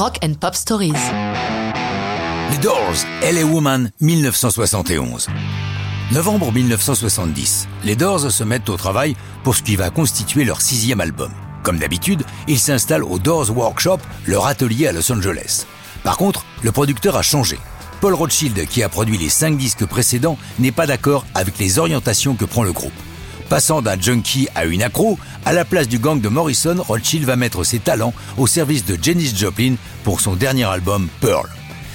Rock and Pop Stories. Les Doors, LA Woman, 1971. Novembre 1970, les Doors se mettent au travail pour ce qui va constituer leur sixième album. Comme d'habitude, ils s'installent au Doors Workshop, leur atelier à Los Angeles. Par contre, le producteur a changé. Paul Rothschild, qui a produit les cinq disques précédents, n'est pas d'accord avec les orientations que prend le groupe. Passant d'un junkie à une accro, à la place du gang de Morrison, Rothschild va mettre ses talents au service de Janis Joplin pour son dernier album Pearl.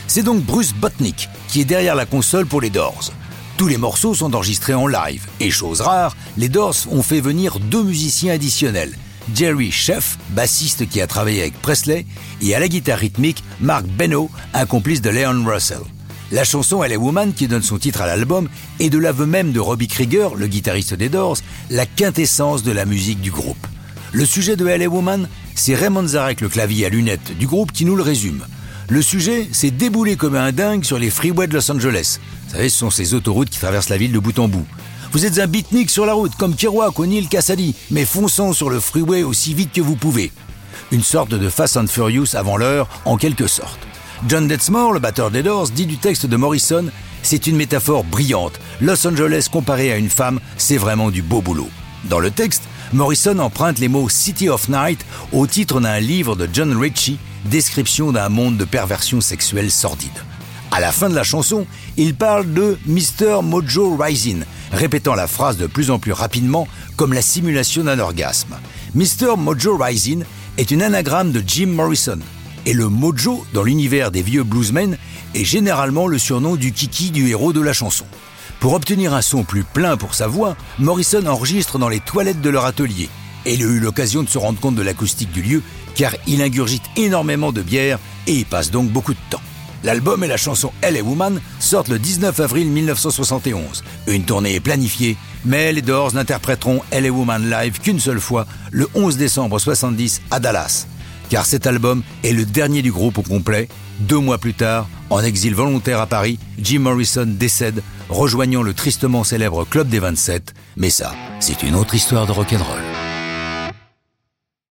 C'est donc Bruce Botnick qui est derrière la console pour les Doors. Tous les morceaux sont enregistrés en live et chose rare, les Doors ont fait venir deux musiciens additionnels, Jerry Sheff, bassiste qui a travaillé avec Presley, et à la guitare rythmique, Mark Beno, un complice de Leon Russell. La chanson Elle est Woman, qui donne son titre à l'album, est de l'aveu même de Robbie Krieger, le guitariste des Doors, la quintessence de la musique du groupe. Le sujet de Elle est Woman, c'est Raymond Zarek, le clavier à lunettes du groupe, qui nous le résume. Le sujet, c'est débouler comme un dingue sur les freeways de Los Angeles. Vous savez, ce sont ces autoroutes qui traversent la ville de bout en bout. Vous êtes un beatnik sur la route, comme Kerouac ou Neil Cassady, mais fonçant sur le freeway aussi vite que vous pouvez. Une sorte de Fast and Furious avant l'heure, en quelque sorte. John Detsmore, le batteur des Doors, dit du texte de Morrison C'est une métaphore brillante. Los Angeles comparé à une femme, c'est vraiment du beau boulot. Dans le texte, Morrison emprunte les mots City of Night au titre d'un livre de John Ritchie, description d'un monde de perversion sexuelle sordide. À la fin de la chanson, il parle de Mr. Mojo Rising, répétant la phrase de plus en plus rapidement comme la simulation d'un orgasme. Mr. Mojo Rising est une anagramme de Jim Morrison, et le mojo, dans l'univers des vieux bluesmen, est généralement le surnom du kiki du héros de la chanson. Pour obtenir un son plus plein pour sa voix, Morrison enregistre dans les toilettes de leur atelier. Et il a eu l'occasion de se rendre compte de l'acoustique du lieu, car il ingurgite énormément de bière et y passe donc beaucoup de temps. L'album et la chanson Elle est Woman sortent le 19 avril 1971. Une tournée est planifiée, mais les Doors n'interpréteront Elle est Woman live qu'une seule fois, le 11 décembre 70 à Dallas car cet album est le dernier du groupe au complet. Deux mois plus tard, en exil volontaire à Paris, Jim Morrison décède, rejoignant le tristement célèbre Club des 27. Mais ça, c'est une autre histoire de rock'n'roll.